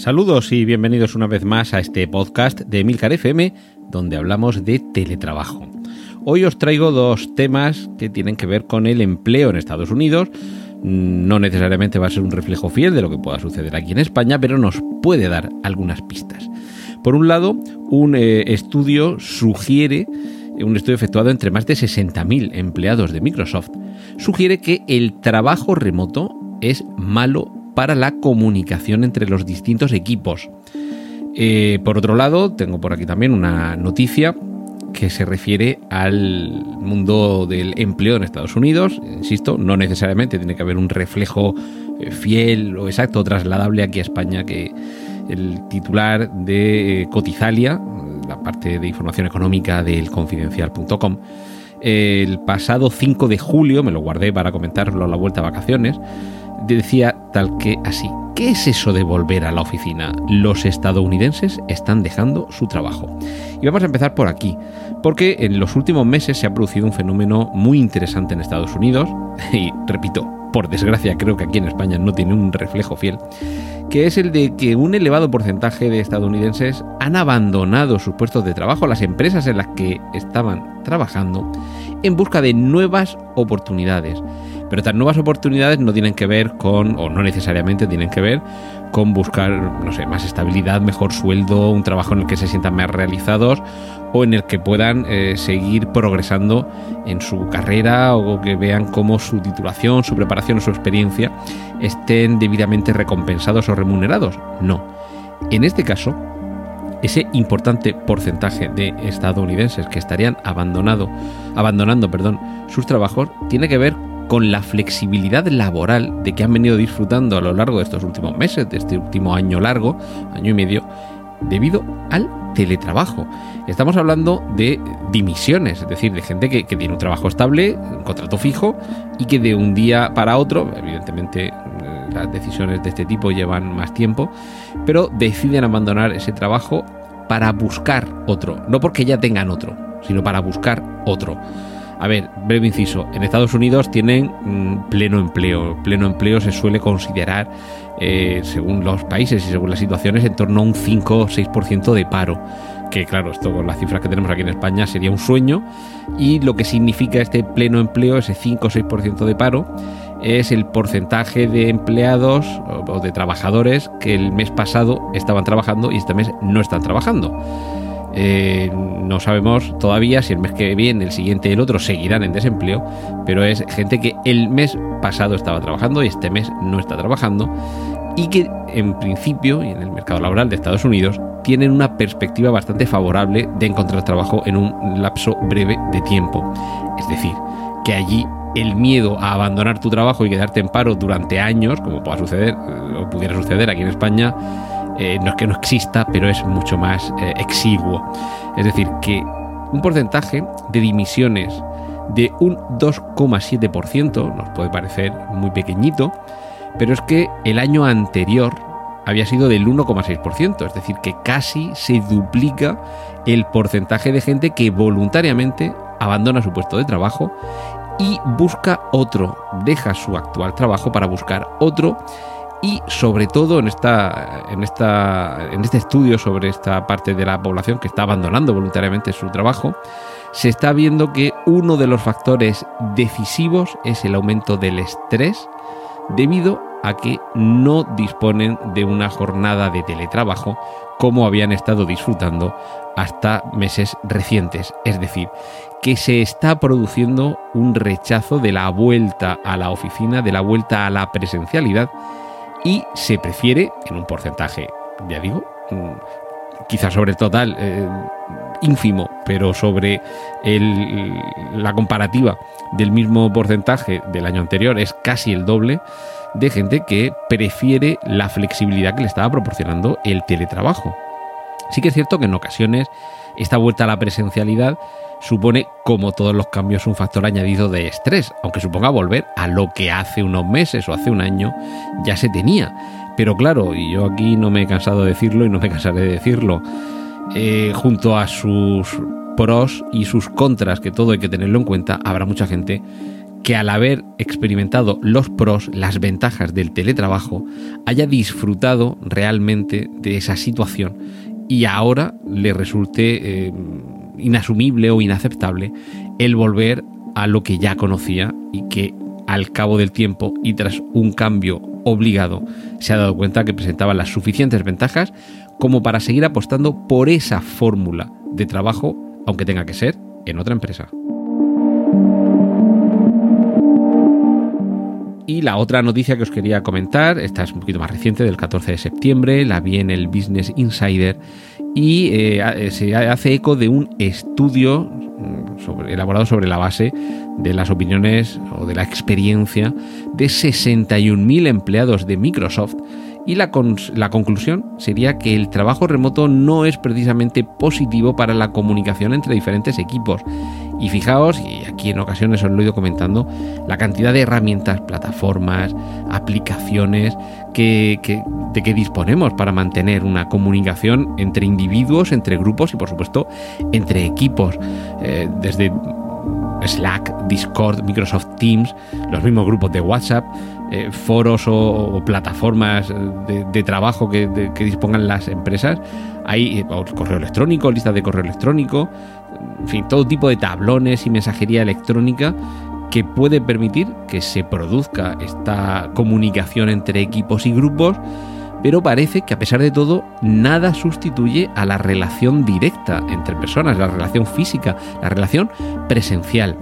Saludos y bienvenidos una vez más a este podcast de Milcar FM, donde hablamos de teletrabajo. Hoy os traigo dos temas que tienen que ver con el empleo en Estados Unidos. No necesariamente va a ser un reflejo fiel de lo que pueda suceder aquí en España, pero nos puede dar algunas pistas. Por un lado, un eh, estudio sugiere, un estudio efectuado entre más de 60.000 empleados de Microsoft, sugiere que el trabajo remoto es malo para la comunicación entre los distintos equipos. Eh, por otro lado, tengo por aquí también una noticia que se refiere al mundo del empleo en Estados Unidos. Insisto, no necesariamente tiene que haber un reflejo eh, fiel o exacto, trasladable aquí a España, que el titular de eh, Cotizalia, la parte de información económica del confidencial.com, el pasado 5 de julio, me lo guardé para comentarlo a la vuelta a vacaciones, decía tal que así. ¿Qué es eso de volver a la oficina? Los estadounidenses están dejando su trabajo. Y vamos a empezar por aquí, porque en los últimos meses se ha producido un fenómeno muy interesante en Estados Unidos, y repito, por desgracia creo que aquí en España no tiene un reflejo fiel, que es el de que un elevado porcentaje de estadounidenses han abandonado sus puestos de trabajo, las empresas en las que estaban trabajando, en busca de nuevas oportunidades. Pero estas nuevas oportunidades no tienen que ver con, o no necesariamente tienen que ver con buscar, no sé, más estabilidad, mejor sueldo, un trabajo en el que se sientan más realizados o en el que puedan eh, seguir progresando en su carrera o que vean cómo su titulación, su preparación o su experiencia estén debidamente recompensados o remunerados. No. En este caso, ese importante porcentaje de estadounidenses que estarían abandonado, abandonando perdón, sus trabajos tiene que ver con la flexibilidad laboral de que han venido disfrutando a lo largo de estos últimos meses, de este último año largo, año y medio, debido al teletrabajo. Estamos hablando de dimisiones, es decir, de gente que, tiene un trabajo estable, un contrato fijo y que de un día para otro, evidentemente eh, las decisiones de este tipo llevan más tiempo, pero deciden abandonar ese trabajo para buscar otro, no porque ya tengan otro, sino para buscar otro. A ver, breve inciso. En Estados Unidos tienen mm, pleno empleo. Pleno empleo se suele considerar, eh, según los países y según las situaciones, en torno a un 5 o 6% de paro. Que claro, esto con las cifras que tenemos aquí en España sería un sueño. Y lo que significa este pleno empleo, ese 5 o 6% de paro, es el porcentaje de empleados o de trabajadores que el mes pasado estaban trabajando y este mes no están trabajando. Eh, no sabemos todavía si el mes que viene, el siguiente y el otro seguirán en desempleo, pero es gente que el mes pasado estaba trabajando y este mes no está trabajando y que en principio y en el mercado laboral de Estados Unidos tienen una perspectiva bastante favorable de encontrar trabajo en un lapso breve de tiempo. Es decir, que allí el miedo a abandonar tu trabajo y quedarte en paro durante años, como pueda suceder o pudiera suceder aquí en España, eh, no es que no exista, pero es mucho más eh, exiguo. Es decir, que un porcentaje de dimisiones de un 2,7% nos puede parecer muy pequeñito, pero es que el año anterior había sido del 1,6%, es decir, que casi se duplica el porcentaje de gente que voluntariamente abandona su puesto de trabajo y busca otro, deja su actual trabajo para buscar otro y sobre todo en, esta, en, esta, en este estudio sobre esta parte de la población que está abandonando voluntariamente su trabajo, se está viendo que uno de los factores decisivos es el aumento del estrés debido a que no disponen de una jornada de teletrabajo como habían estado disfrutando hasta meses recientes. Es decir, que se está produciendo un rechazo de la vuelta a la oficina, de la vuelta a la presencialidad y se prefiere, en un porcentaje, ya digo, mm, quizás sobre total, eh, ínfimo, pero sobre la comparativa del mismo porcentaje del año anterior es casi el doble de gente que prefiere la flexibilidad que le estaba proporcionando el teletrabajo. Sí que es cierto que en ocasiones esta vuelta a la presencialidad supone, como todos los cambios, un factor añadido de estrés, aunque suponga volver a lo que hace unos meses o hace un año ya se tenía. Pero claro, y yo aquí no me he cansado de decirlo y no me cansaré de decirlo, eh, junto a sus pros y sus contras, que todo hay que tenerlo en cuenta, habrá mucha gente que al haber experimentado los pros, las ventajas del teletrabajo, haya disfrutado realmente de esa situación y ahora le resulte eh, inasumible o inaceptable el volver a lo que ya conocía y que al cabo del tiempo y tras un cambio obligado se ha dado cuenta que presentaba las suficientes ventajas como para seguir apostando por esa fórmula de trabajo, aunque tenga que ser en otra empresa. Y la otra noticia que os quería comentar, esta es un poquito más reciente, del 14 de septiembre, la vi en el Business Insider y eh, se hace eco de un estudio mm, elaborado sobre la base de las opiniones o de la experiencia de 61.000 empleados de Microsoft y la, la, conclusión sería que el trabajo remoto no es precisamente positivo para la comunicación entre diferentes equipos. Y fijaos, y aquí en ocasiones os lo he ido comentando, la cantidad de herramientas, plataformas, aplicaciones que, de que disponemos para mantener una comunicación entre individuos, entre grupos y por supuesto entre equipos. Eh, desde Slack, Discord, Microsoft Teams, los mismos grupos de WhatsApp, eh, foros o, plataformas de, trabajo que, dispongan las empresas. Hay eh, correo electrónico, listas de correo electrónico, en fin, todo tipo de tablones y mensajería electrónica que puede permitir que se produzca esta comunicación entre equipos y grupos pero parece que a pesar de todo nada sustituye a la relación directa entre personas, la relación física, la relación presencial.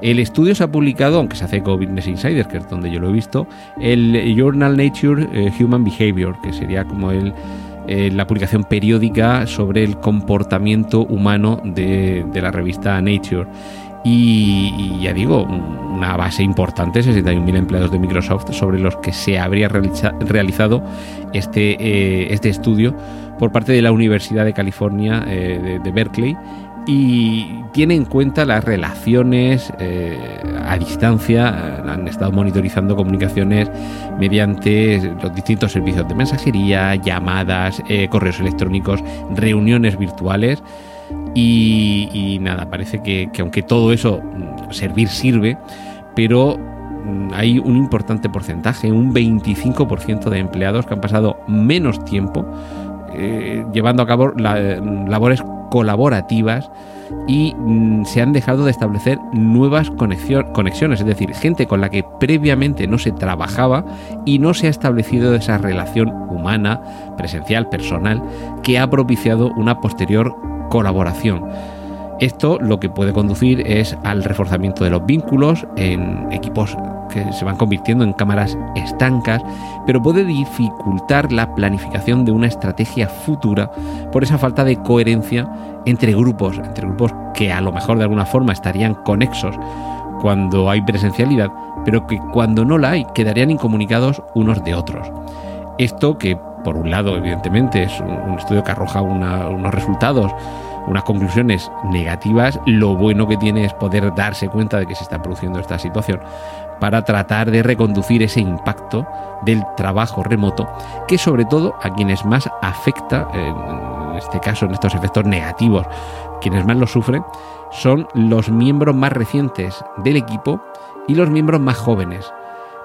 El estudio se ha publicado, aunque se hace con Business Insider, que es donde yo lo he visto, el Journal Nature eh, Human Behavior, que sería como el, eh, la publicación periódica sobre el comportamiento humano de, la revista Nature. Y, ya digo, una base importante, 61.000 empleados de Microsoft, sobre los que se habría realizado este, eh, este estudio por parte de la Universidad de California eh, de, Berkeley y tiene en cuenta las relaciones eh, a distancia, han estado monitorizando comunicaciones mediante los distintos servicios de mensajería, llamadas, correos electrónicos, reuniones virtuales. Y, nada, parece que, aunque todo eso mm, servir sirve, pero mm, hay un importante porcentaje, un 25% de empleados que han pasado menos tiempo eh, llevando a cabo mm, labores colaborativas y se han dejado de establecer nuevas conexiones, es decir, gente con la que previamente no se trabajaba y no se ha establecido esa relación humana, presencial, personal, que ha propiciado una posterior colaboración. Esto lo que puede conducir es al reforzamiento de los vínculos en equipos que se van convirtiendo en cámaras estancas, pero puede dificultar la planificación de una estrategia futura por esa falta de coherencia entre grupos, entre grupos que a lo mejor de alguna forma estarían conexos cuando hay presencialidad, pero que cuando no la hay quedarían incomunicados unos de otros. Esto que por un lado, evidentemente, es un, estudio que arroja unos resultados, unas conclusiones negativas. Lo bueno que tiene es poder darse cuenta de que se está produciendo esta situación para tratar de reconducir ese impacto del trabajo remoto, que sobre todo a quienes más afecta, en este caso, en estos efectos negativos, quienes más lo sufren, son los miembros más recientes del equipo y los miembros más jóvenes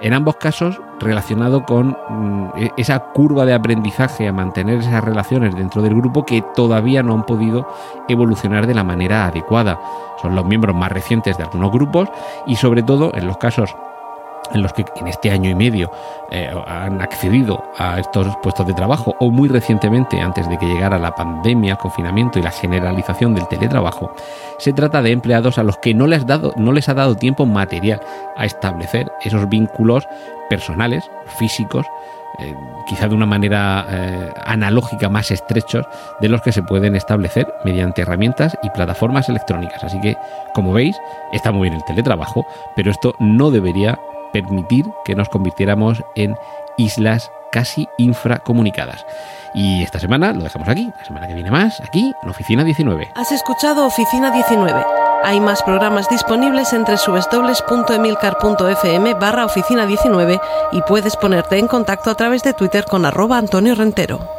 En ambos casos relacionado con mm, e-, esa curva de aprendizaje a mantener esas relaciones dentro del grupo que todavía no han podido evolucionar de la manera adecuada. Son los miembros más recientes de algunos grupos y sobre todo en los casos en los que en este año y medio eh, han accedido a estos puestos de trabajo o muy recientemente antes de que llegara la pandemia, confinamiento y la generalización del teletrabajo, se trata de empleados a los que no les, dado, no les ha dado tiempo material a establecer esos vínculos personales, físicos, eh, quizá de una manera eh, analógica más estrechos de los que se pueden establecer mediante herramientas y plataformas electrónicas. Así que, como veis, está muy bien el teletrabajo, pero esto no debería permitir que nos convirtiéramos en islas casi infracomunicadas. Y esta semana lo dejamos aquí, la semana que viene más, aquí en Oficina 19. Has escuchado Oficina 19. Hay más programas disponibles entre subesdobles.emilcar.fm barra oficina 19 y puedes ponerte en contacto a través de Twitter con arroba Antonio Rentero.